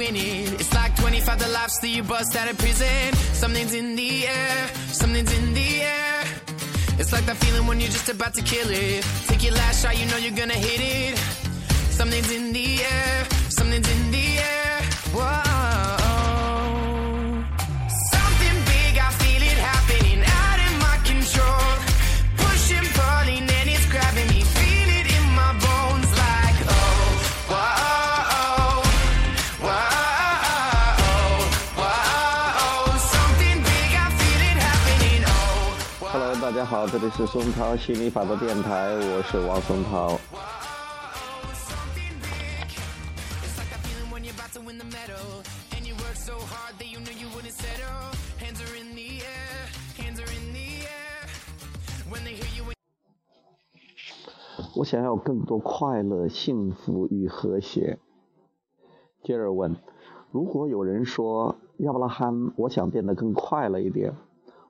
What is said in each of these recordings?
it. It's like 25 the lives that you bust out of prison. Something's in the air, something's in the air. It's like that feeling when you're just about to kill it. Take your last shot, you know you're gonna hit it. 大家好这里是松涛心理法则电台我是王松涛我想要更多快乐幸福与和谐接着问如果有人说亚伯拉罕我想变得更快乐一点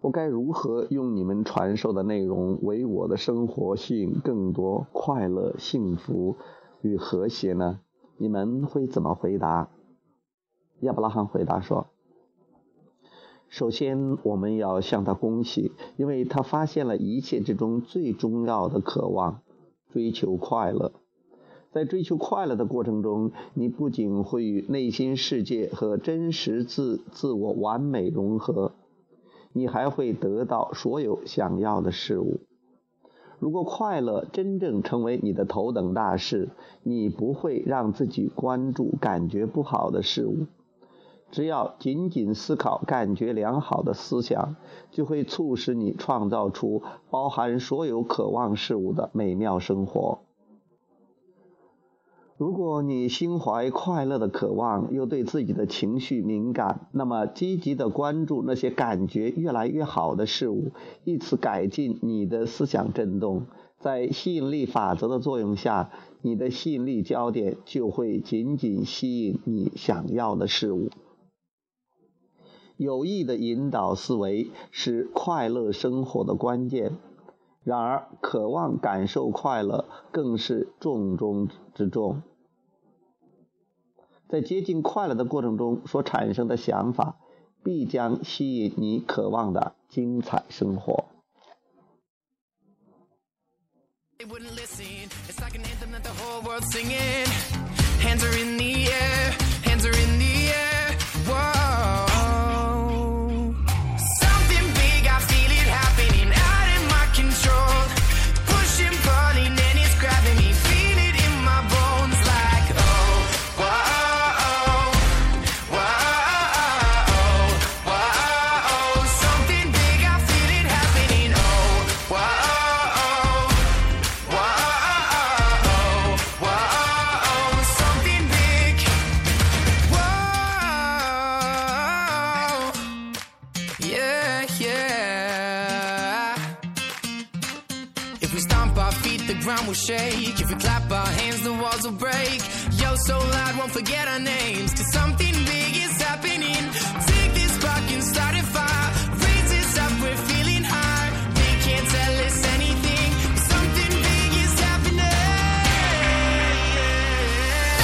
我该如何用你们传授的内容为我的生活吸引更多快乐、幸福与和谐呢？你们会怎么回答？亚伯拉罕回答说：首先，我们要向他恭喜，因为他发现了一切之中最重要的渴望。追求快乐，在追求快乐的过程中，你不仅会与内心世界和真实自自我完美融合，你还会得到所有想要的事物。如果快乐真正成为你的头等大事，你不会让自己关注感觉不好的事物。只要仅仅思考感觉良好的思想，就会促使你创造出包含所有渴望事物的美妙生活。如果你心怀快乐的渴望，又对自己的情绪敏感，那么积极的关注那些感觉越来越好的事物，以此改进你的思想振动。在吸引力法则的作用下，你的吸引力焦点就会紧紧吸引你想要的事物。有意的引导思维是快乐生活的关键，然而渴望感受快乐更是重中之重。在接近快乐的过程中所产生的想法必将吸引你渴望的精彩生活。If we stomp our feet, the ground will shake. If we clap our hands, the walls will break. Yo, so loud, won't forget our names. Cause something big is happening. Take this spark and start a fire. Raise this up, we're feeling high. They can't tell us anything. Something big is happening.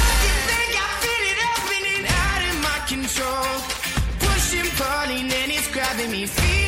Something big, I feel it happening out of my control. Pushing, pulling, and it's grabbing me. Feel